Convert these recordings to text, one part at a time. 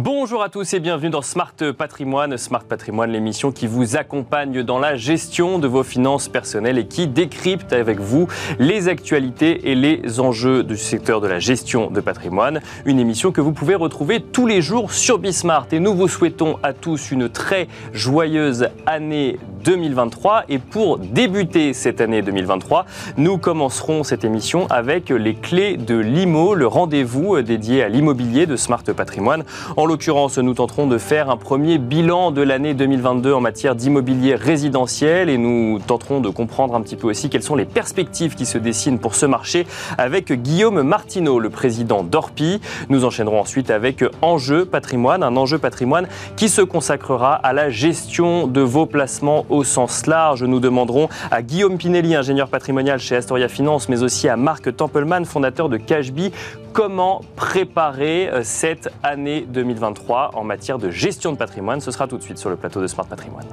Bonjour à tous et bienvenue dans Smart Patrimoine. Smart Patrimoine, l'émission qui vous accompagne dans la gestion de vos finances personnelles et qui décrypte avec vous les actualités et les enjeux du secteur de la gestion de patrimoine. Une émission que vous pouvez retrouver tous les jours sur Bismart. Et nous vous souhaitons à tous une très joyeuse année 2023. Et pour débuter cette année 2023, nous commencerons cette émission avec les clés de l'IMO, le rendez-vous dédié à l'immobilier de Smart Patrimoine. L'occurrence, nous tenterons de faire un premier bilan de l'année 2022 en matière d'immobilier résidentiel et nous tenterons de comprendre un petit peu aussi quelles sont les perspectives qui se dessinent pour ce marché avec Guillaume Martineau, le président d'Orpi. Nous enchaînerons ensuite avec Enjeu patrimoine, un enjeu patrimoine qui se consacrera à la gestion de vos placements au sens large. Nous demanderons à Guillaume Pinelli, ingénieur patrimonial chez Astoria Finance, mais aussi à Marc Templeman, fondateur de Cashby, comment préparer euh, cette année 2023 en matière de gestion de patrimoine. Ce sera tout de suite sur le plateau de Smart Patrimoine.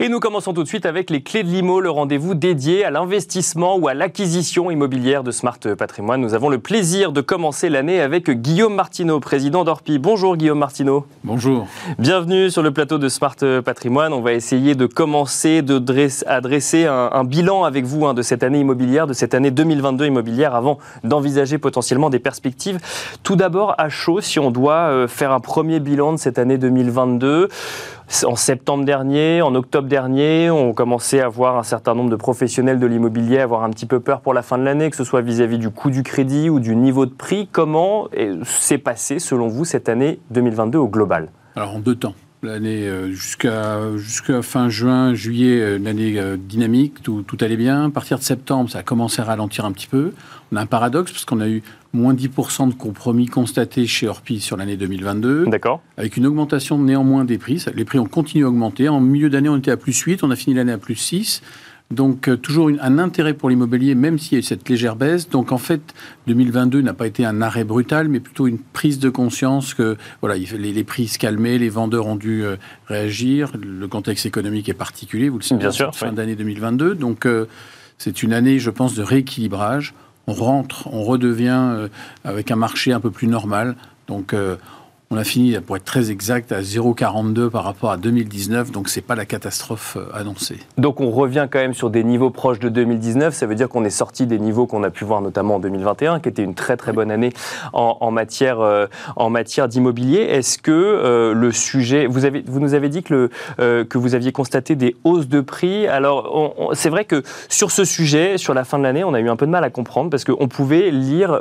Et nous commençons tout de suite avec les clés de l'IMO, le rendez-vous dédié à l'investissement ou à l'acquisition immobilière de Smart Patrimoine. Nous avons le plaisir de commencer l'année avec Guillaume Martineau, président d'Orpi. Bonjour Guillaume Martineau. Bonjour. Bienvenue sur le plateau de Smart Patrimoine. On va essayer de commencer de à dresser un, bilan avec vous hein, de cette année immobilière, de cette année 2022 immobilière, avant d'envisager potentiellement des perspectives. Tout d'abord, à chaud, si on doit euh, faire un premier bilan de cette année 2022, en septembre dernier, en octobre dernier, on commençait à voir un certain nombre de professionnels de l'immobilier avoir un petit peu peur pour la fin de l'année, que ce soit vis-à-vis du coût du crédit ou du niveau de prix. Comment s'est passé, selon vous, cette année 2022 au global? Alors, en deux temps. L'année euh, jusqu'à jusqu'à fin juin, juillet, euh, l'année euh, dynamique, tout, tout allait bien. À partir de septembre, ça a commencé à ralentir un petit peu. On a un paradoxe parce qu'on a eu moins 10% de compromis constatés chez Orpi sur l'année 2022. D'accord. Avec une augmentation néanmoins des prix. Les prix ont continué à augmenter. En milieu d'année, on était à plus 8, on a fini l'année à plus 6. Donc euh, toujours un intérêt pour l'immobilier, même s'il y a eu cette légère baisse. Donc en fait, 2022 n'a pas été un arrêt brutal, mais plutôt une prise de conscience que voilà, les, les prix se calmaient, les vendeurs ont dû euh, réagir. Le contexte économique est particulier, vous le savez, Bien sûr, fin d'année 2022. Donc euh, c'est une année, je pense, de rééquilibrage. On rentre, on redevient avec un marché un peu plus normal. Donc on a fini, pour être très exact, à 0,42 par rapport à 2019, donc c'est pas la catastrophe euh, annoncée. Donc on revient quand même sur des niveaux proches de 2019, ça veut dire qu'on est sorti des niveaux qu'on a pu voir notamment en 2021, qui était une très très bonne année en, matière, euh, matière d'immobilier. Est-ce que euh, le sujet, vous, avez, vous nous avez dit que, le, que vous aviez constaté des hausses de prix, alors c'est vrai que sur ce sujet, sur la fin de l'année, on a eu un peu de mal à comprendre parce qu'on pouvait lire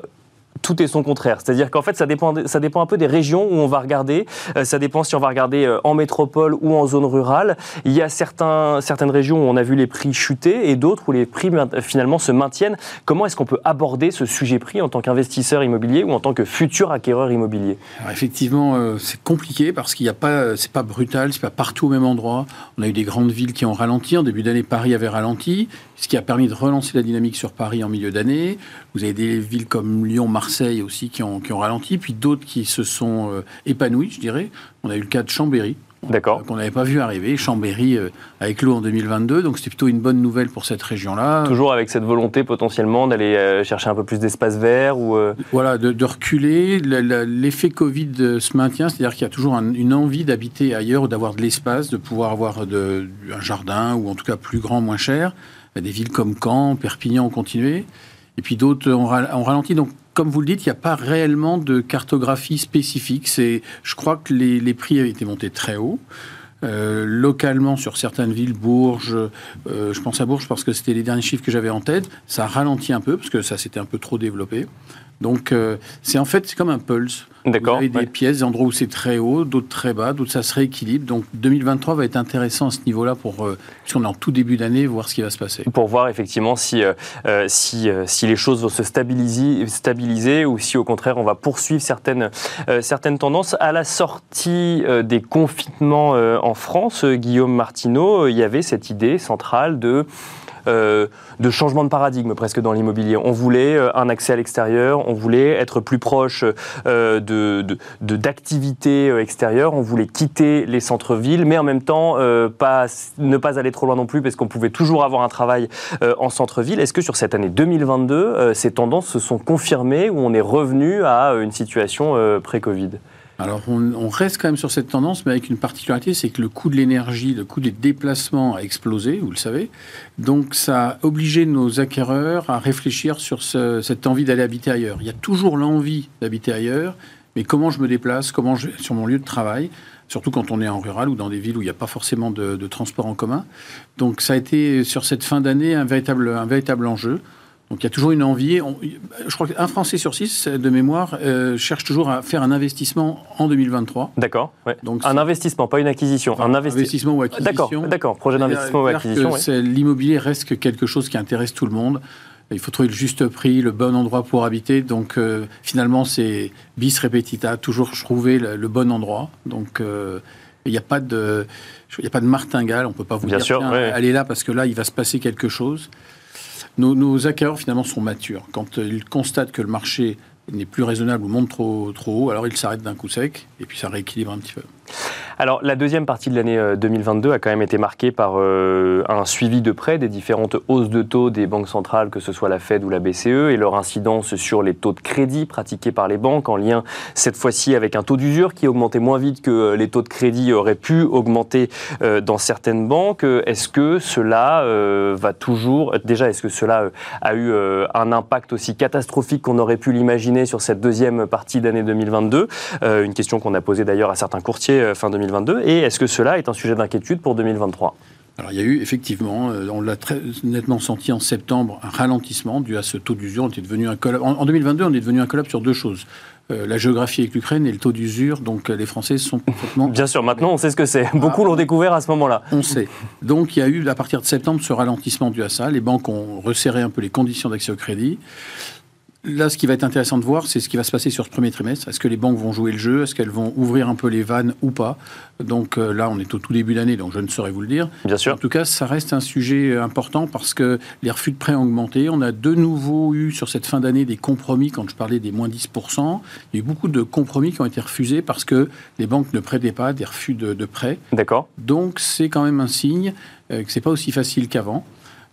tout est son contraire. C'est-à-dire qu'en fait, ça dépend, ça dépend un peu des régions où on va regarder. Euh, ça dépend si on va regarder euh, en métropole ou en zone rurale. Il y a certaines régions où on a vu les prix chuter et d'autres où les prix finalement se maintiennent. Comment est-ce qu'on peut aborder ce sujet prix en tant qu'investisseur immobilier ou en tant que futur acquéreur immobilier? Effectivement, euh, c'est compliqué parce qu'il n'y a pas, c'est pas brutal, c'est pas partout au même endroit. On a eu des grandes villes qui ont ralenti. En début d'année, Paris avait ralenti, ce qui a permis de relancer la dynamique sur Paris en milieu d'année. Vous avez des villes comme Lyon, Marseille, Marseille aussi qui ont, qui ont ralenti, puis d'autres qui se sont euh, épanouis, je dirais. On a eu le cas de Chambéry. D'accord. Qu'on n'avait pas vu arriver. Chambéry euh, avec l'eau en 2022, donc c'était plutôt une bonne nouvelle pour cette région-là. Toujours avec cette volonté potentiellement d'aller euh, chercher un peu plus d'espace vert ou. Voilà, de, reculer. L'effet Covid se maintient, c'est-à-dire qu'il y a toujours une envie d'habiter ailleurs ou d'avoir de l'espace, de pouvoir avoir de, un jardin ou en tout cas plus grand, moins cher. Des villes comme Caen, Perpignan ont continué. Et puis d'autres ont, ralenti. Donc comme vous le dites, il n'y a pas réellement de cartographie spécifique. C'est, je crois que les, prix avaient été montés très haut. Euh, localement, sur certaines villes, Bourges, euh, je pense à Bourges parce que c'était les derniers chiffres que j'avais en tête, ça a ralenti un peu parce que ça s'était un peu trop développé. Donc, euh, c'est en fait, c'est comme un pulse. D'accord. Vous avez des pièces, des endroits où c'est très haut, d'autres très bas, d'autres ça se rééquilibre. Donc, 2023 va être intéressant à ce niveau-là pour, euh, puisqu'on est en tout début d'année, voir ce qui va se passer. Pour voir effectivement si, euh, si, si les choses vont se stabiliser, stabiliser ou si au contraire on va poursuivre certaines, certaines tendances. À la sortie des confinements en France, Guillaume Martineau, il y avait cette idée centrale de de changement de paradigme presque dans l'immobilier. On voulait un accès à l'extérieur, on voulait être plus proche de, d'activités extérieures, on voulait quitter les centres-villes, mais en même temps ne pas aller trop loin non plus parce qu'on pouvait toujours avoir un travail en centre-ville. Est-ce que sur cette année 2022, ces tendances se sont confirmées ou on est revenu à une situation pré-Covid? Alors, on, reste quand même sur cette tendance, mais avec une particularité, c'est que le coût de l'énergie, le coût des déplacements a explosé, vous le savez. Donc, ça a obligé nos acquéreurs à réfléchir sur cette envie d'aller habiter ailleurs. Il y a toujours l'envie d'habiter ailleurs, mais comment je me déplace, comment je sur mon lieu de travail, surtout quand on est en rural ou dans des villes où il n'y a pas forcément de, de transport en commun. Donc, ça a été sur cette fin d'année un véritable, un véritable enjeu. Donc il y a toujours une envie. je crois qu'un Français sur six, de mémoire, euh, cherche toujours à faire un investissement en 2023. D'accord. Donc un investissement, pas une acquisition. un investissement ou acquisition. D'accord. D'accord. Projet d'investissement ou acquisition. L'immobilier reste quelque chose qui intéresse tout le monde. Il faut trouver le juste prix, le bon endroit pour habiter. Donc euh, finalement, c'est bis repetita, toujours trouver le, bon endroit. Donc euh, il n'y a pas de, il a pas de martingale. On peut pas vous Bien dire sûr, allez là parce que là, il va se passer quelque chose. Nos, acquéreurs, finalement, sont matures. Quand ils constatent que le marché n'est plus raisonnable ou monte trop, trop haut, alors ils s'arrêtent d'un coup sec et puis ça rééquilibre un petit peu. Alors, la deuxième partie de l'année 2022 euh, a quand même été marquée par euh, un suivi de près des différentes hausses de taux des banques centrales, que ce soit la Fed ou la BCE, et leur incidence sur les taux de crédit pratiqués par les banques, en lien cette fois-ci avec un taux d'usure qui augmentait moins vite que euh, les taux de crédit auraient pu augmenter dans certaines banques. Est-ce que cela va toujours, déjà, est-ce que cela a eu un impact aussi catastrophique qu'on aurait pu l'imaginer sur cette deuxième partie d'année 2022 Une question qu'on a posée d'ailleurs à certains courtiers fin 2022 et est-ce que cela est un sujet d'inquiétude pour 2023 alors il y a eu effectivement, euh, on l'a très nettement senti en septembre, un ralentissement dû à ce taux d'usure. On était devenu un en, 2022, on est devenu un collab sur deux choses. Euh, la géographie avec l'Ukraine et le taux d'usure. Donc les Français sont complètement... Bien sûr, maintenant on sait ce que c'est. Beaucoup l'ont découvert à ce moment-là. On sait. Donc il y a eu à partir de septembre ce ralentissement dû à ça. Les banques ont resserré un peu les conditions d'accès au crédit. Là, ce qui va être intéressant de voir, c'est ce qui va se passer sur ce premier trimestre. Est-ce que les banques vont jouer le jeu? Est-ce qu'elles vont ouvrir un peu les vannes ou pas? Donc euh, là, on est au tout début d'année, donc je ne saurais vous le dire. Bien sûr. En tout cas, ça reste un sujet euh, important parce que les refus de prêts ont augmenté. On a de nouveau eu sur cette fin d'année des compromis, quand je parlais des moins 10%. Il y a eu beaucoup de compromis qui ont été refusés parce que les banques ne prêtaient pas des refus de, de prêts. D'accord. Donc c'est quand même un signe euh, que c'est pas aussi facile qu'avant.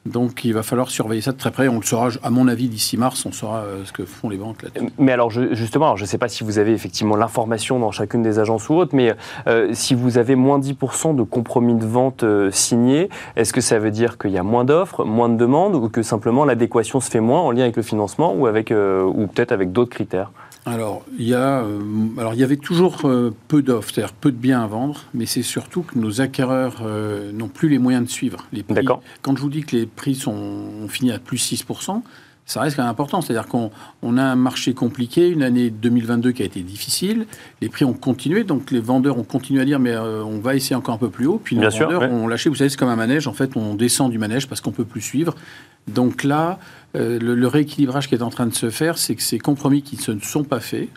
Donc il va falloir surveiller ça de très près. On le saura, à mon avis, d'ici mars, on saura euh, ce que font les banques là Mais alors justement, je ne sais pas si vous avez effectivement l'information dans chacune des agences ou autres, mais euh, si vous avez moins 10% de compromis de vente euh, signés, est-ce que ça veut dire qu'il y a moins d'offres, moins de demandes, ou que simplement l'adéquation se fait moins en lien avec le financement ou, ou peut-être avec d'autres critères? Alors il, y a, euh, alors, il y avait toujours euh, peu d'offres, c'est-à-dire peu de biens à vendre, mais c'est surtout que nos acquéreurs euh, n'ont plus les moyens de suivre les prix. Quand je vous dis que les prix sont, ont fini à plus 6%, ça reste quand même important. C'est-à-dire qu'on on a un marché compliqué, une année 2022 qui a été difficile, les prix ont continué, donc les vendeurs ont continué à dire mais on va essayer encore un peu plus haut, puis les vendeurs ont lâché, vous savez, c'est comme un manège, en fait on descend du manège parce qu'on peut plus suivre. Donc là, euh, le, rééquilibrage qui est en train de se faire, c'est que ces compromis qui ne se sont pas faits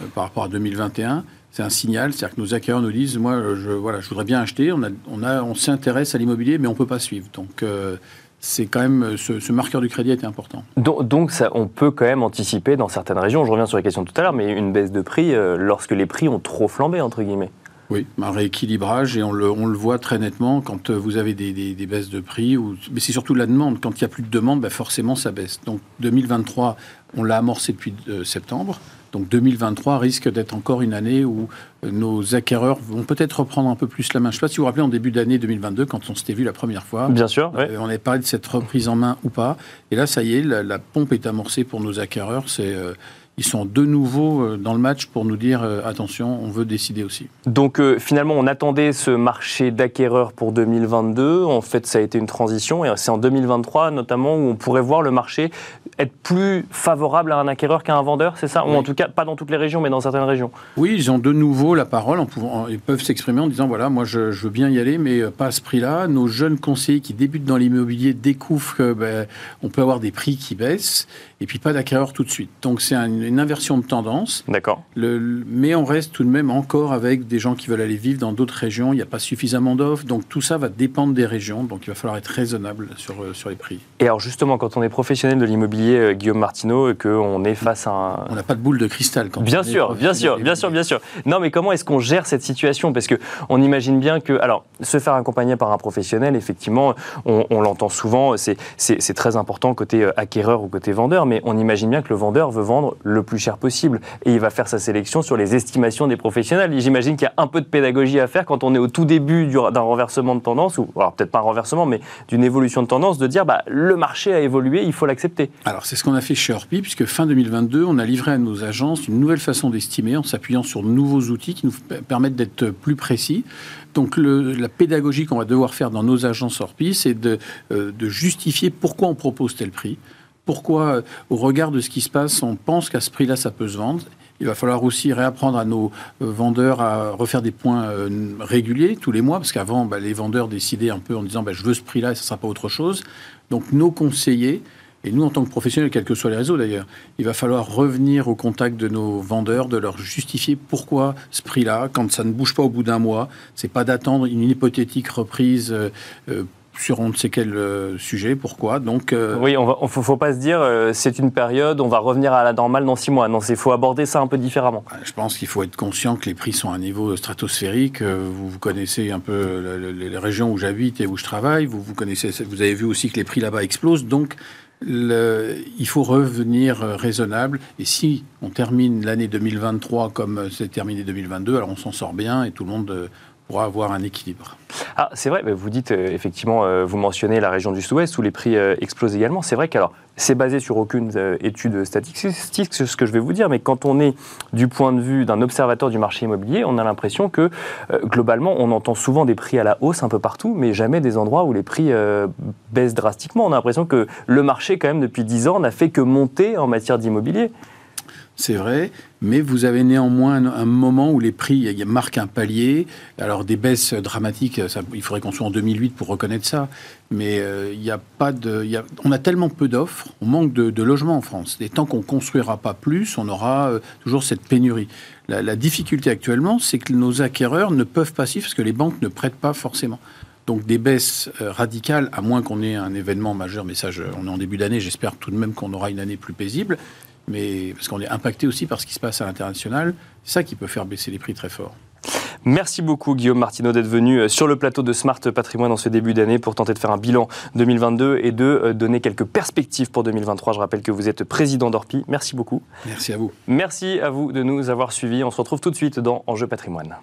euh, par rapport à 2021, c'est un signal, c'est-à-dire que nos acquéreurs nous disent, moi, je, voilà, je voudrais bien acheter, on, a, on, a, on s'intéresse à l'immobilier, mais on ne peut pas suivre. Donc, euh, c'est quand même ce, marqueur du crédit était important. Donc, donc ça, on peut quand même anticiper dans certaines régions, je reviens sur la question tout à l'heure, mais une baisse de prix lorsque les prix ont trop flambé, entre guillemets. Oui, un rééquilibrage et on le, on le, voit très nettement quand euh, vous avez des, des, baisses de prix, ou, mais c'est surtout la demande. Quand il n'y a plus de demande, ben forcément ça baisse. Donc 2023, on l'a amorcé depuis euh, septembre. Donc 2023 risque d'être encore une année où euh, nos acquéreurs vont peut-être reprendre un peu plus la main. Je ne sais pas si vous vous rappelez en début d'année 2022, quand on s'était vu la première fois. Bien sûr. on avait parlé de cette reprise en main ou pas. Et là, ça y est, la, pompe est amorcée pour nos acquéreurs. C'est ils sont de nouveau euh, dans le match pour nous dire euh, attention, on veut décider aussi. Donc euh, finalement, on attendait ce marché d'acquéreurs pour 2022. En fait, ça a été une transition et c'est en 2023 notamment où on pourrait voir le marché être plus favorable à un acquéreur qu'à un vendeur, c'est ça? Ou en tout cas, pas dans toutes les régions, mais dans certaines régions. Oui, ils ont de nouveau la parole. En pouvant, ils peuvent s'exprimer en disant voilà, moi je, veux bien y aller, mais pas à ce prix-là. Nos jeunes conseillers qui débutent dans l'immobilier découvrent qu'on ben, peut avoir des prix qui baissent et puis pas d'acquéreurs tout de suite. Donc c'est une inversion de tendance. D'accord. mais on reste tout de même encore avec des gens qui veulent aller vivre dans d'autres régions. Il n'y a pas suffisamment d'offres, donc tout ça va dépendre des régions. Donc il va falloir être raisonnable sur, euh, sur les prix. Et alors justement, quand on est professionnel de l'immobilier, euh, Guillaume Martineau, et qu'on est face à un... On n'a pas de boule de cristal quand bien sûr, bien sûr, bien sûr, bien sûr. Non, mais comment est-ce qu'on gère cette situation? Parce que on imagine bien que, alors, se faire accompagner par un professionnel, effectivement, on, on l'entend souvent, c'est très important côté euh, acquéreur ou côté vendeur, mais on imagine bien que le vendeur veut vendre le plus cher possible et il va faire sa sélection sur les estimations des professionnels. J'imagine qu'il y a un peu de pédagogie à faire quand on est au tout début d'un renversement de tendance, ou alors peut-être pas un renversement, mais d'une évolution de tendance, de dire bah, le marché a évolué, il faut l'accepter. Alors c'est ce qu'on a fait chez Orpi, puisque fin 2022, on a livré à nos agences une nouvelle façon d'estimer en s'appuyant sur de nouveaux outils qui nous permettent d'être plus précis. Donc la pédagogie qu'on va devoir faire dans nos agences Orpi, c'est de, euh, de justifier pourquoi on propose tel prix pourquoi, au regard de ce qui se passe, on pense qu'à ce prix-là, ça peut se vendre. Il va falloir aussi réapprendre à nos euh, vendeurs à refaire des points euh, réguliers tous les mois, parce qu'avant, bah, les vendeurs décidaient un peu en disant bah, je veux ce prix-là et ça ne sera pas autre chose. Donc nos conseillers, et nous en tant que professionnels, quels que soient les réseaux d'ailleurs, il va falloir revenir au contact de nos vendeurs, de leur justifier pourquoi ce prix-là, quand ça ne bouge pas au bout d'un mois, c'est pas d'attendre une hypothétique reprise euh, sur on ne sait quel euh, sujet, pourquoi. Donc, euh, Oui, il ne faut, pas se dire euh, c'est une période, on va revenir à la normale dans six mois. Non, il faut aborder ça un peu différemment. Je pense qu'il faut être conscient que les prix sont à un niveau stratosphérique. Vous, vous connaissez un peu les régions où j'habite et où je travaille. Vous, vous, connaissez, vous avez vu aussi que les prix là-bas explosent. Donc, il faut revenir raisonnable. Et si on termine l'année 2023 comme c'est terminé 2022, alors on s'en sort bien et tout le monde pourra avoir un équilibre. Ah, c'est vrai, vous dites euh, effectivement, euh, vous mentionnez la région du Sud-Ouest où les prix euh, explosent également. C'est vrai qu'alors, c'est basé sur aucune étude statistique, ce que je vais vous dire, mais quand on est du point de vue d'un observateur du marché immobilier, on a l'impression que globalement, on entend souvent des prix à la hausse un peu partout, mais jamais des endroits où les prix baissent drastiquement. On a l'impression que le marché, quand même, depuis 10 ans, n'a fait que monter en matière d'immobilier c'est vrai, mais vous avez néanmoins un, moment où les prix marquent un palier. Alors des baisses dramatiques, il faudrait qu'on soit en 2008 pour reconnaître ça, mais euh, a pas de, on a tellement peu d'offres, on manque de, logements en France. Et tant qu'on ne construira pas plus, on aura euh, toujours cette pénurie. La, difficulté actuellement, c'est que nos acquéreurs ne peuvent pas suivre parce que les banques ne prêtent pas forcément. Donc des baisses euh, radicales, à moins qu'on ait un événement majeur, mais ça, on est en début d'année, j'espère tout de même qu'on aura une année plus paisible mais parce qu'on est impacté aussi par ce qui se passe à l'international. C'est ça qui peut faire baisser les prix très fort. Merci beaucoup Guillaume Martineau d'être venu euh, sur le plateau de Smart Patrimoine en ce début d'année pour tenter de faire un bilan 2022 et de euh, donner quelques perspectives pour 2023. Je rappelle que vous êtes président d'Orpi. Merci beaucoup. Merci à vous. Merci à vous de nous avoir suivis. On se retrouve tout de suite dans Enjeu Patrimoine.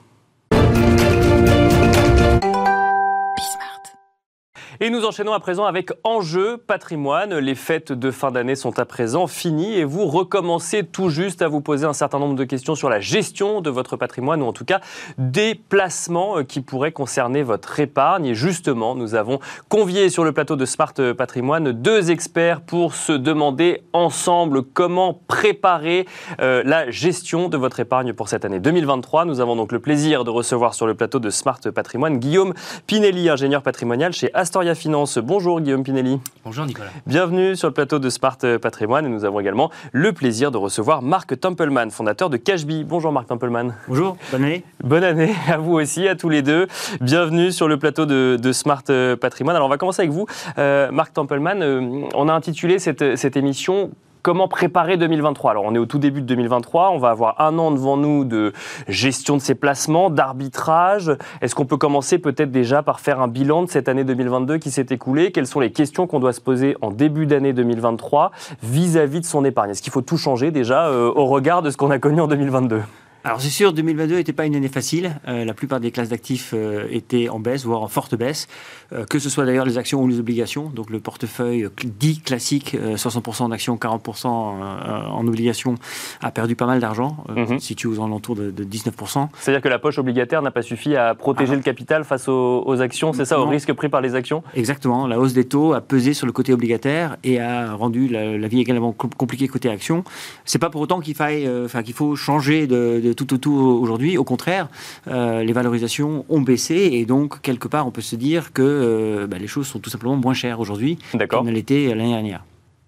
Et nous enchaînons à présent avec Enjeu patrimoine. Les fêtes de fin d'année sont à présent finies et vous recommencez tout juste à vous poser un certain nombre de questions sur la gestion de votre patrimoine ou en tout cas des placements euh, qui pourraient concerner votre épargne. Et justement, nous avons convié sur le plateau de Smart Patrimoine deux experts pour se demander ensemble comment préparer euh, la gestion de votre épargne pour cette année 2023. Nous avons donc le plaisir de recevoir sur le plateau de Smart Patrimoine Guillaume Pinelli, ingénieur patrimonial chez Astoria Finance. Bonjour Guillaume Pinelli. Bonjour Nicolas. Bienvenue sur le plateau de Smart Patrimoine et nous avons également le plaisir de recevoir Marc Templeman, fondateur de Cashbee. Bonjour Marc Templeman. Bonjour, bonne année. Bonne année à vous aussi, à tous les deux. Bienvenue sur le plateau de, Smart Patrimoine. Alors on va commencer avec vous, euh, Marc Templeman. Euh, on a intitulé cette, cette émission comment préparer 2023 Alors on est au tout début de 2023, on va avoir un an devant nous de gestion de ses placements, d'arbitrage. Est-ce qu'on peut commencer peut-être déjà par faire un bilan de cette année 2022 qui s'est écoulée? Quelles sont les questions qu'on doit se poser en début d'année 2023 vis-à-vis de son épargne? Est-ce qu'il faut tout changer déjà euh, au regard de ce qu'on a connu en 2022 alors c'est sûr, 2022 n'était pas une année facile. Euh, la plupart des classes d'actifs euh, étaient en baisse, voire en forte baisse, euh, que ce soit d'ailleurs les actions ou les obligations. Donc le portefeuille dit classique, 60% d'actions, 40% en obligations, a perdu pas mal d'argent, mm situé aux alentours de, 19%. C'est-à-dire que la poche obligataire n'a pas suffi à protéger ah. le capital face aux, actions, c'est ça, au risque pris par les actions? Exactement. La hausse des taux a pesé sur le côté obligataire et a rendu la, vie également compliquée côté actions. C'est pas pour autant qu'il faille, enfin qu'il faut changer de au tout aujourd'hui. Au contraire, euh, les valorisations ont baissé et donc, quelque part, on peut se dire que euh, bah, les choses sont tout simplement moins chères aujourd'hui qu'elles ne l'étaient l'année dernière.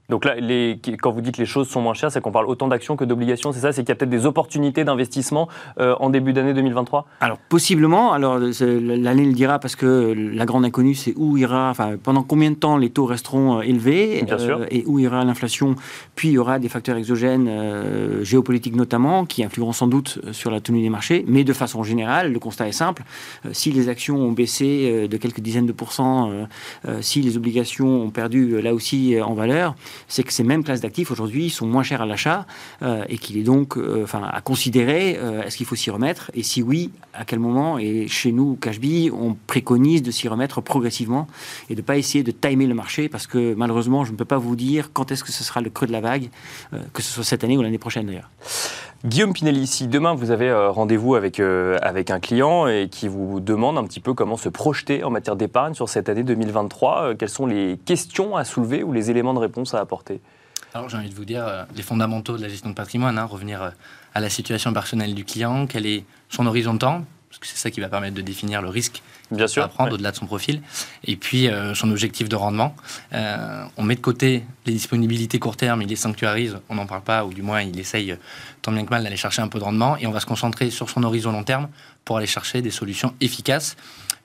Donc là, les, quand vous dites que les choses sont moins chères, c'est qu'on parle autant d'actions que d'obligations, c'est ça? C'est qu'il y a peut-être des opportunités d'investissement euh, en début d'année 2023 Alors possiblement, alors l'année le dira parce que la grande inconnue c'est où ira, enfin pendant combien de temps les taux resteront euh, élevés euh, et où ira l'inflation, puis il y aura des facteurs exogènes géopolitiques notamment qui influeront sans doute sur la tenue des marchés, mais de façon générale, le constat est simple, si les actions ont baissé de quelques dizaines de pourcents, si les obligations ont perdu là aussi en valeur, c'est que ces mêmes classes d'actifs aujourd'hui sont moins chères à l'achat euh, et qu'il est donc euh, enfin, à considérer euh, est-ce qu'il faut s'y remettre? Et si oui, à quel moment? Et chez nous, Cashby, on préconise de s'y remettre progressivement et de pas essayer de timer le marché parce que malheureusement, je ne peux pas vous dire quand est-ce que ce sera le creux de la vague, que ce soit cette année ou l'année prochaine d'ailleurs. Guillaume Pinelli, si demain vous avez rendez-vous avec, avec un client et qui vous demande un petit peu comment se projeter en matière d'épargne sur cette année 2023, quelles sont les questions à soulever ou les éléments de réponse à apporter? Alors j'ai envie de vous dire euh, les fondamentaux de la gestion de patrimoine, hein, revenir euh, à la situation personnelle du client, quel est son horizon de temps, parce que c'est ça qui va permettre de définir le risque Bien sûr, à prendre au-delà de son profil, et puis euh, son objectif de rendement. on met de côté les disponibilités court terme, il les sanctuarise, on n'en parle pas, ou du moins il essaye tant bien que mal d'aller chercher un peu de rendement, et on va se concentrer sur son horizon long terme pour aller chercher des solutions efficaces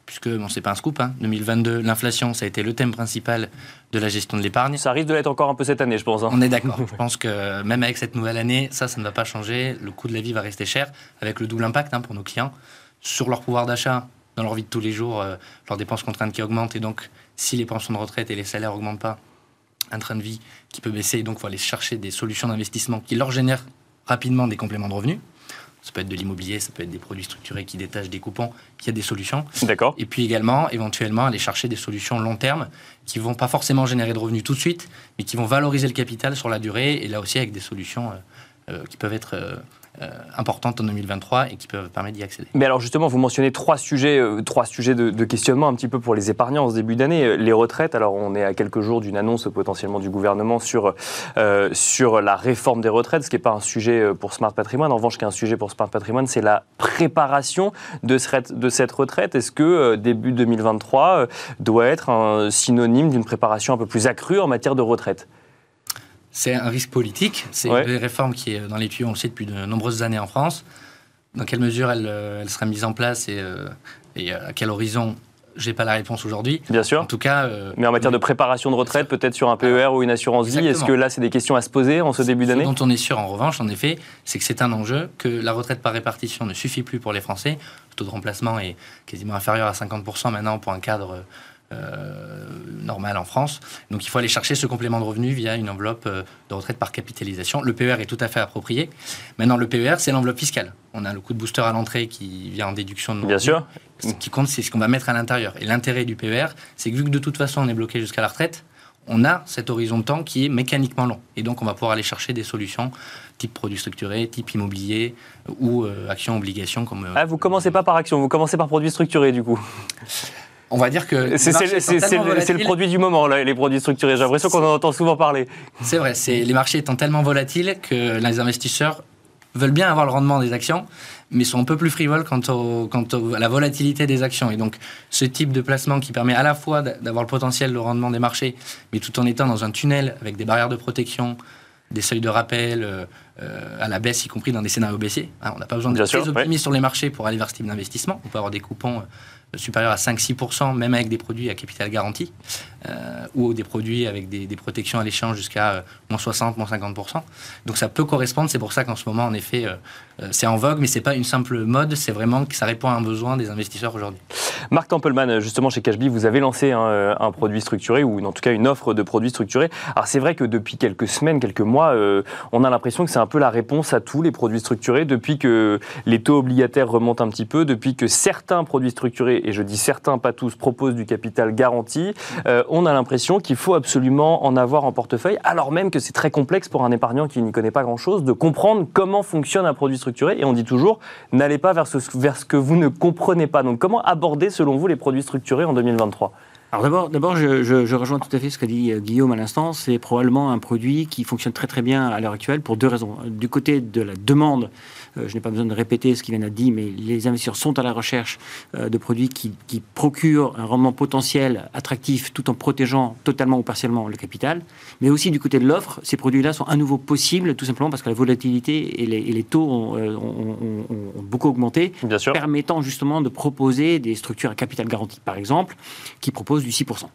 puisque bon, c'est pas un scoop. 2022, hein. l'inflation, ça a été le thème principal de la gestion de l'épargne. Ça risque de l'être encore un peu cette année, je pense. Hein. On est d'accord. je pense que même avec cette nouvelle année, ça, ça ne va pas changer. Le coût de la vie va rester cher, avec le double impact hein, pour nos clients sur leur pouvoir d'achat, dans leur vie de tous les jours, euh, leurs dépenses contraintes qui augmentent. Et donc, si les pensions de retraite et les salaires n'augmentent pas, un train de vie qui peut baisser. Et donc, il faut aller chercher des solutions d'investissement qui leur génèrent rapidement des compléments de revenus. Ça peut être de l'immobilier, ça peut être des produits structurés qui détachent des coupons. Il y a des solutions. D'accord. Et puis également, éventuellement, aller chercher des solutions long terme qui vont pas forcément générer de revenus tout de suite, mais qui vont valoriser le capital sur la durée. Et là aussi, avec des solutions euh, euh, qui peuvent être importantes en 2023 et qui peuvent permettre d'y accéder. Mais alors justement, vous mentionnez trois sujets, euh, trois sujets de, questionnement un petit peu pour les épargnants en ce début d'année. Euh, les retraites, alors on est à quelques jours d'une annonce potentiellement du gouvernement sur, sur la réforme des retraites, ce qui n'est pas un sujet pour Smart Patrimoine. En revanche, ce qui est un sujet pour Smart Patrimoine, c'est la préparation de, de cette retraite. Est-ce que début 2023 doit être un synonyme d'une préparation un peu plus accrue en matière de retraite? C'est un risque politique. C'est une réforme qui est dans les tuyaux, on le sait, depuis de nombreuses années en France. Dans quelle mesure elle, euh, elle sera mise en place et, euh, et à quel horizon j'ai pas la réponse aujourd'hui. Bien sûr. En tout cas. Euh, mais en matière de préparation de retraite, peut-être sur un PER ou une assurance vie, est-ce que là, c'est des questions à se poser en ce début d'année? Ce dont on est sûr, en revanche, en effet, c'est que c'est un enjeu, que la retraite par répartition ne suffit plus pour les Français. Le taux de remplacement est quasiment inférieur à 50% maintenant pour un cadre euh, normal en France. Donc il faut aller chercher ce complément de revenu via une enveloppe euh, de retraite par capitalisation. Le PER est tout à fait approprié. Maintenant, le PER, c'est l'enveloppe fiscale. On a le coup de booster à l'entrée qui vient en déduction de nos Bien sûr. Ce qui compte, c'est ce qu'on va mettre à l'intérieur. Et l'intérêt du PER, c'est que vu que de toute façon, on est bloqué jusqu'à la retraite, on a cet horizon de temps qui est mécaniquement long. Et donc, on va pouvoir aller chercher des solutions type produits structurés, type immobilier ou euh, actions, obligations. Comme, ah, vous commencez pas par action, vous commencez par produits structurés du coup on va dire que. C'est le, produit du moment, là, les produits structurés. J'ai l'impression qu'on en entend souvent parler. C'est vrai, les marchés étant tellement volatiles que les investisseurs veulent bien avoir le rendement des actions, mais sont un peu plus frivoles quant, à la volatilité des actions. Et donc, ce type de placement qui permet à la fois d'avoir le potentiel de rendement des marchés, mais tout en étant dans un tunnel avec des barrières de protection, des seuils de rappel euh, euh, à la baisse, y compris dans des scénarios baissiers. Hein, on n'a pas besoin de très optimistes sur les marchés pour aller vers ce type d'investissement. On peut avoir des coupons supérieur à 5-6%, même avec des produits à capital garanti, euh, ou des produits avec des, protections à l'échange jusqu'à euh, moins 60, moins 50%. Donc ça peut correspondre, c'est pour ça qu'en ce moment, en effet, euh, c'est en vogue, mais c'est pas une simple mode, c'est vraiment que ça répond à un besoin des investisseurs aujourd'hui. Marc Tempelman, justement chez Cashby, vous avez lancé un, un, produit structuré, ou en tout cas une offre de produits structurés. Alors c'est vrai que depuis quelques semaines, quelques mois, on a l'impression que c'est un peu la réponse à tous les produits structurés, depuis que les taux obligataires remontent un petit peu, depuis que certains produits structurés et je dis certains, pas tous, proposent du capital garanti, euh, on a l'impression qu'il faut absolument en avoir en portefeuille, alors même que c'est très complexe pour un épargnant qui n'y connaît pas grand-chose de comprendre comment fonctionne un produit structuré. Et on dit toujours, n'allez pas vers ce, vers ce que vous ne comprenez pas. Donc comment aborder, selon vous, les produits structurés en 2023 Alors d'abord, je, je, rejoins tout à fait ce qu'a dit Guillaume à l'instant. C'est probablement un produit qui fonctionne très très bien à l'heure actuelle pour deux raisons. Du côté de la demande, euh, je n'ai pas besoin de répéter ce qu'il vient d'être dit, mais les investisseurs sont à la recherche euh, de produits qui, procurent un rendement potentiel attractif tout en protégeant totalement ou partiellement le capital. Mais aussi du côté de l'offre, ces produits-là sont à nouveau possibles tout simplement parce que la volatilité et les, taux ont, euh, ont, beaucoup augmenté, Bien sûr. permettant justement de proposer des structures à capital garanti, par exemple, qui proposent du 6%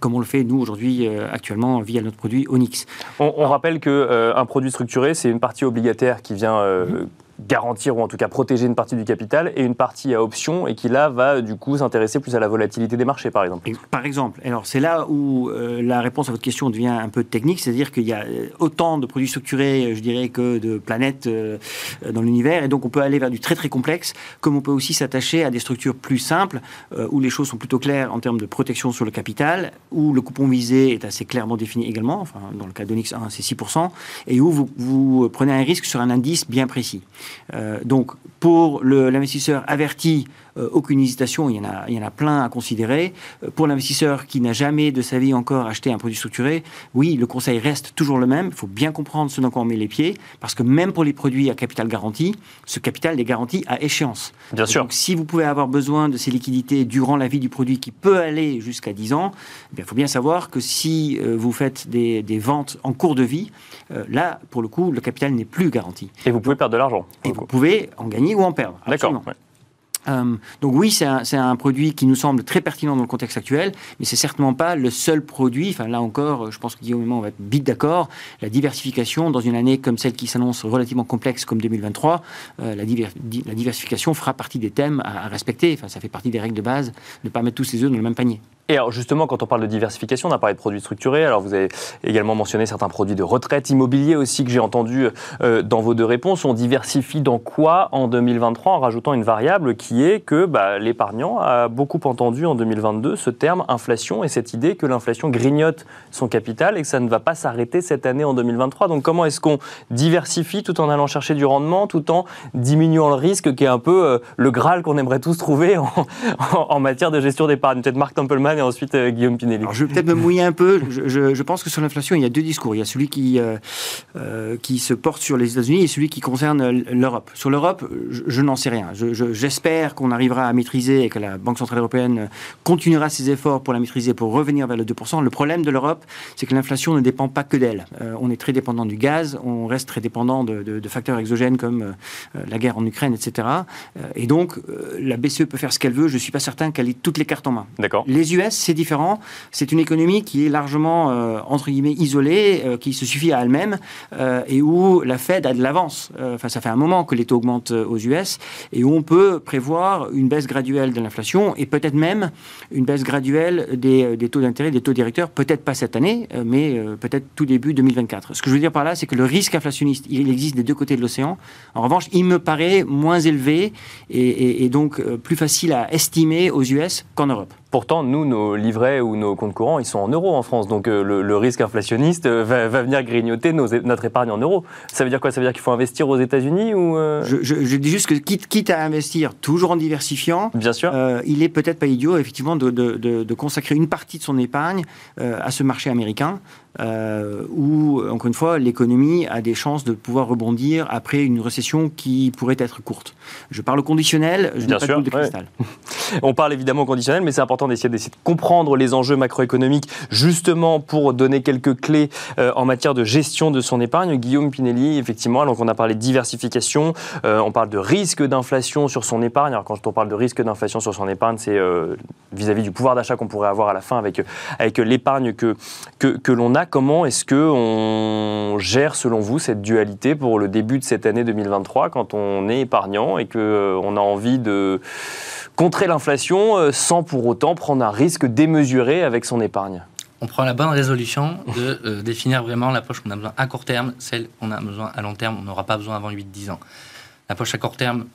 comme on le fait nous aujourd'hui actuellement via notre produit Onyx. On, rappelle qu'un un produit structuré, c'est une partie obligataire qui vient mhm garantir ou en tout cas protéger une partie du capital et une partie à option et qui là va du coup s'intéresser plus à la volatilité des marchés par exemple. Par exemple, alors c'est là où euh, la réponse à votre question devient un peu technique, c'est-à-dire qu'il y a euh, autant de produits structurés, je dirais, que de planètes euh, dans l'univers et donc on peut aller vers du très très complexe, comme on peut aussi s'attacher à des structures plus simples où les choses sont plutôt claires en termes de protection sur le capital, où le coupon visé est assez clairement défini également, dans le cas d'Onyx 1 c'est 6%, et où vous prenez un risque sur un indice bien précis. Euh, donc, pour l'investisseur averti, aucune hésitation, il y, en a, il y en a plein à considérer. Euh, pour l'investisseur qui n'a jamais de sa vie encore acheté un produit structuré, oui, le conseil reste toujours le même. Il faut bien comprendre ce dans quoi on met les pieds, parce que même pour les produits à capital garanti, ce capital est garanti à échéance. Bien sûr. Donc, si vous pouvez avoir besoin de ces liquidités durant la vie du produit qui peut aller jusqu'à 10 ans, eh il faut bien savoir que si vous faites des, des, ventes en cours de vie, là, pour le coup, le capital n'est plus garanti. Et vous pouvez perdre de l'argent. Et vous pouvez en gagner ou en perdre. D'accord. Euh, donc oui, c'est un, produit qui nous semble très pertinent dans le contexte actuel, mais c'est certainement pas le seul produit. Enfin là encore, je pense que Guillaume on va être vite d'accord. La diversification dans une année comme celle qui s'annonce relativement complexe comme 2023, euh, la, la, diversification fera partie des thèmes à, à, respecter. Enfin, ça fait partie des règles de base de ne pas mettre tous ses œufs dans le même panier. Et alors justement, quand on parle de diversification, on a parlé de produits structurés. Alors vous avez également mentionné certains produits de retraite immobilier aussi que j'ai entendu euh, dans vos deux réponses. On diversifie dans quoi en 2023 en rajoutant une variable qui est que bah, l'épargnant a beaucoup entendu en 2022 ce terme inflation et cette idée que l'inflation grignote son capital et que ça ne va pas s'arrêter cette année en 2023. Donc comment est-ce qu'on diversifie tout en allant chercher du rendement, tout en diminuant le risque qui est un peu euh, le Graal qu'on aimerait tous trouver en, matière de gestion d'épargne? Peut-être Marc Templeman et ensuite euh, Guillaume Pinelli. je vais peut-être me mouiller un peu. Je, pense que sur l'inflation, il y a deux discours. Il y a celui qui, euh, euh, qui se porte sur les États-Unis et celui qui concerne l'Europe. Sur l'Europe, je, n'en sais rien. J'espère qu'on arrivera à maîtriser et que la Banque Centrale Européenne continuera ses efforts pour la maîtriser, pour revenir vers le 2%. Le problème de l'Europe, c'est que l'inflation ne dépend pas que d'elle. on est très dépendant du gaz, on reste très dépendant de, de facteurs exogènes comme la guerre en Ukraine, etc. et donc, la BCE peut faire ce qu'elle veut. Je ne suis pas certain qu'elle ait toutes les cartes en main. D'accord. Les US c'est différent. C'est une économie qui est largement, euh, entre guillemets, isolée, euh, qui se suffit à elle-même, euh, et où la Fed a de l'avance. Enfin, ça fait un moment que les taux augmentent aux US, et où on peut prévoir une baisse graduelle de l'inflation, et peut-être même une baisse graduelle des, taux d'intérêt, des taux directeurs, peut-être pas cette année, mais peut-être tout début 2024. Ce que je veux dire par là, c'est que le risque inflationniste, il existe des deux côtés de l'océan. En revanche, il me paraît moins élevé et, et donc plus facile à estimer aux US qu'en Europe. Pourtant, nous, nos livrets ou nos comptes courants, ils sont en euros en France. Donc euh, le, risque inflationniste euh, va, venir grignoter notre épargne en euros. Ça veut dire quoi? Ça veut dire qu'il faut investir aux États-Unis ou euh? Je, dis juste que quitte, quitte, à investir toujours en diversifiant, Bien sûr. il est peut-être pas idiot, effectivement, de, de, consacrer une partie de son épargne à ce marché américain. Euh, où, encore une fois, l'économie a des chances de pouvoir rebondir après une récession qui pourrait être courte. Je parle au conditionnel, je n'ai pas de de cristal. On parle évidemment conditionnel, mais c'est important d'essayer de comprendre les enjeux macroéconomiques, justement pour donner quelques clés euh, en matière de gestion de son épargne. Guillaume Pinelli, effectivement, alors qu'on a parlé de diversification, euh, on parle de risque d'inflation sur son épargne. Alors quand on parle de risque d'inflation sur son épargne, c'est vis-à-vis du pouvoir d'achat qu'on pourrait avoir à la fin avec, avec l'épargne que, que, que l'on a comment est-ce qu'on gère, selon vous, cette dualité pour le début de cette année 2023 quand on est épargnant et qu'on euh, a envie de contrer l'inflation euh, sans pour autant prendre un risque démesuré avec son épargne on prend la bonne résolution de euh, définir vraiment la poche qu'on a besoin à court terme, celle qu'on a besoin à long terme, on n'aura pas besoin avant 8-10 ans. La poche à court terme,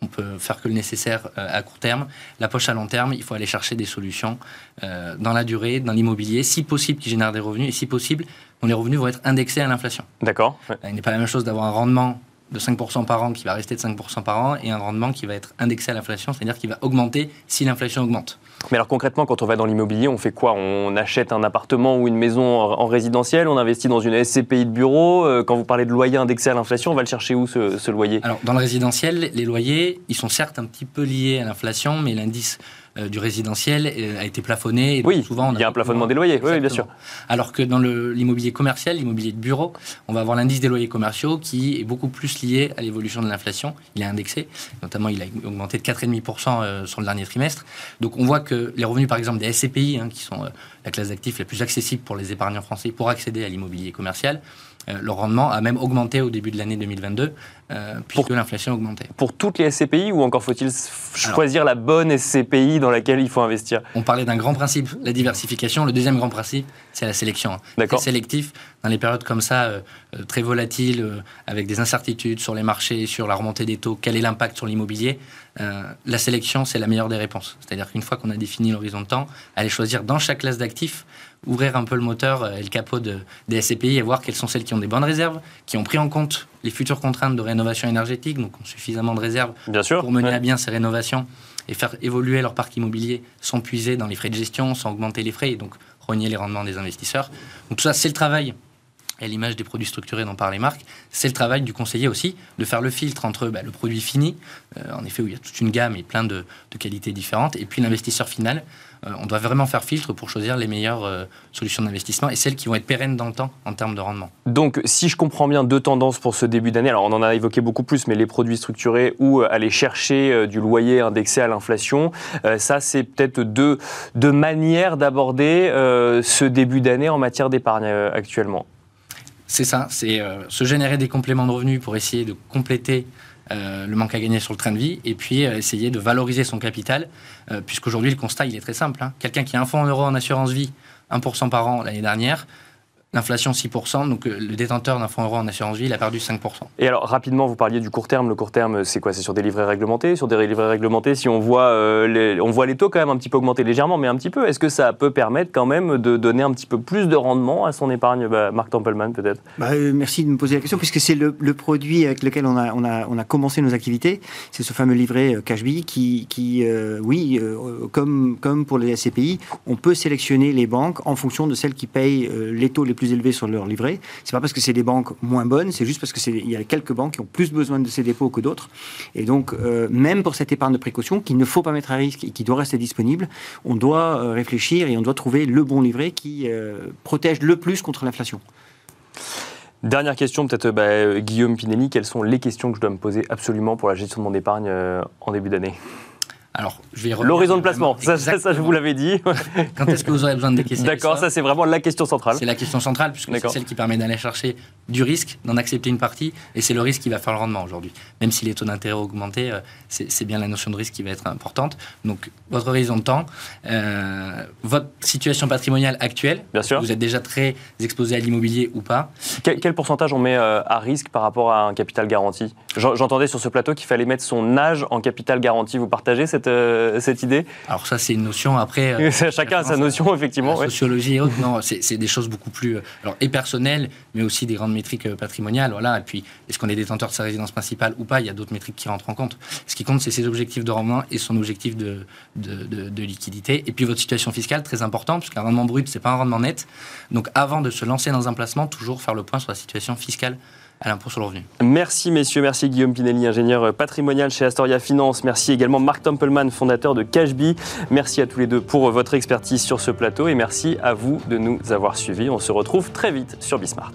on peut faire que le nécessaire euh, à court terme. La poche à long terme, il faut aller chercher des solutions euh, dans la durée, dans l'immobilier, si possible qui génèrent des revenus, et si possible, dont les revenus vont être indexés à l'inflation. D'accord. Il n'est pas la même chose d'avoir un rendement de 5% par an qui va rester de 5% par an et un rendement qui va être indexé à l'inflation, c'est-à-dire qui va augmenter si l'inflation augmente. Mais alors concrètement, quand on va dans l'immobilier, on fait quoi? On achète un appartement ou une maison en résidentiel, on investit dans une SCPI de bureau. Euh, quand vous parlez de loyer indexé à l'inflation, on va le chercher où ce, loyer? Alors dans le résidentiel, les loyers, ils sont certes un petit peu liés à l'inflation, mais l'indice du résidentiel euh, a été plafonné. oui, souvent, il y a un plafonnement des loyers, oui, bien sûr. Alors que dans l'immobilier commercial, l'immobilier de bureau, on va avoir l'indice des loyers commerciaux qui est beaucoup plus lié à l'évolution de l'inflation. Il est indexé, notamment il a augmenté de 4,5% euh, sur le dernier trimestre. Donc on voit que les revenus, par exemple, des SCPI, hein, qui sont la classe d'actifs la plus accessible pour les épargnants français pour accéder à l'immobilier commercial, euh, leur rendement a même augmenté au début de l'année 2022, euh, puisque l'inflation a augmenté. Pour toutes les SCPI ou encore faut-il choisir la bonne SCPI dans laquelle il faut investir? On parlait d'un grand principe, la diversification. Le deuxième grand principe, c'est la sélection. Hein. D'accord. sélectif dans les périodes comme ça, euh, très volatiles, avec des incertitudes sur les marchés, sur la remontée des taux, quel est l'impact sur l'immobilier. la sélection, c'est la meilleure des réponses. C'est-à-dire qu'une fois qu'on a défini l'horizon de temps, aller choisir dans chaque classe d'actifs ouvrir un peu le moteur et le capot de, des SCPI et voir quelles sont celles qui ont des bonnes réserves, qui ont pris en compte les futures contraintes de rénovation énergétique, donc ont suffisamment de réserves pour mener à bien ces rénovations et faire évoluer leur parc immobilier sans puiser dans les frais de gestion, sans augmenter les frais et donc rogner les rendements des investisseurs. Donc tout ça, c'est le travail et l'image des produits structurés dont parlent les marques, c'est le travail du conseiller aussi de faire le filtre entre bah, le produit fini, euh, en effet où il y a toute une gamme et plein de, qualités différentes, et puis l'investisseur final. Euh, on doit vraiment faire filtre pour choisir les meilleures euh, solutions d'investissement et celles qui vont être pérennes dans le temps en termes de rendement. Donc, si je comprends bien, deux tendances pour ce début d'année. Alors, on en a évoqué beaucoup plus, mais les produits structurés ou aller chercher du loyer indexé à l'inflation, ça, c'est peut-être deux, deux manières d'aborder ce début d'année en matière d'épargne actuellement. C'est ça, c'est euh, se générer des compléments de revenus pour essayer de compléter euh, le manque à gagner sur le train de vie et puis euh, essayer de valoriser son capital, puisqu'aujourd'hui le constat il est très simple. Hein. Quelqu'un qui a un fonds en euros en assurance vie, 1% par an l'année dernière, L'inflation 6%, donc euh, le détenteur d'un fonds euro en assurance vie, il a perdu 5%. Et alors rapidement, vous parliez du court terme. Le court terme, c'est quoi? C'est sur des livrets réglementés? Sur des livrets réglementés, si on voit, euh, les, on voit les taux quand même un petit peu augmenter légèrement, mais un petit peu, est-ce que ça peut permettre quand même de donner un petit peu plus de rendement à son épargne? Bah, Marc Templeman peut-être bah, euh, Merci de me poser la question, puisque c'est le, produit avec lequel on a, on a, on a commencé nos activités. C'est ce fameux livret Cashbee qui, qui oui, comme, comme pour les SCPI, on peut sélectionner les banques en fonction de celles qui payent les taux les plus élevés sur leur livret. C'est pas parce que c'est des banques moins bonnes, c'est juste parce que il y a quelques banques qui ont plus besoin de ces dépôts que d'autres. Et donc, euh, même pour cette épargne de précaution qu'il ne faut pas mettre à risque et qui doit rester disponible, on doit euh, réfléchir et on doit trouver le bon livret qui euh, protège le plus contre l'inflation. Dernière question, peut-être bah, Guillaume Pinelli, quelles sont les questions que je dois me poser absolument pour la gestion de mon épargne en début d'année? Alors, L'horizon de placement, ça, je vous l'avais dit. Quand est-ce que vous aurez besoin de décaisser D'accord, ça c'est vraiment la question centrale. C'est la question centrale, puisque c'est celle qui permet d'aller chercher du risque, d'en accepter une partie, et c'est le risque qui va faire le rendement aujourd'hui. Même si les taux d'intérêt ont augmenté, euh, c'est bien la notion de risque qui va être importante. Donc, votre horizon de temps, euh, votre situation patrimoniale actuelle, bien sûr. vous êtes déjà très exposé à l'immobilier ou pas. Quel, pourcentage on met euh, à risque par rapport à un capital garanti? J'entendais sur ce plateau qu'il fallait mettre son âge en capital garanti. Vous partagez cette euh, cette, idée Alors ça, c'est une notion après... Euh, chacun a sa notion, effectivement. Sociologie et autres, non, c'est des choses beaucoup plus... Euh, alors, et personnelles, mais aussi des grandes métriques patrimoniales. Voilà. Et puis, est-ce qu'on est détenteur de sa résidence principale ou pas? Il y a d'autres métriques qui rentrent en compte. Ce qui compte, c'est ses objectifs de rendement et son objectif de, de, liquidité. Et puis, votre situation fiscale, très important, puisqu'un rendement brut, c'est pas un rendement net. Donc, avant de se lancer dans un placement, toujours faire le point sur la situation fiscale à l'impôt sur le revenu. Merci messieurs, merci Guillaume Pinelli, ingénieur patrimonial chez Astoria Finance. Merci également Marc Templeman, fondateur de Cashbee. Merci à tous les deux pour votre expertise sur ce plateau et merci à vous de nous avoir suivis. On se retrouve très vite sur Bismart.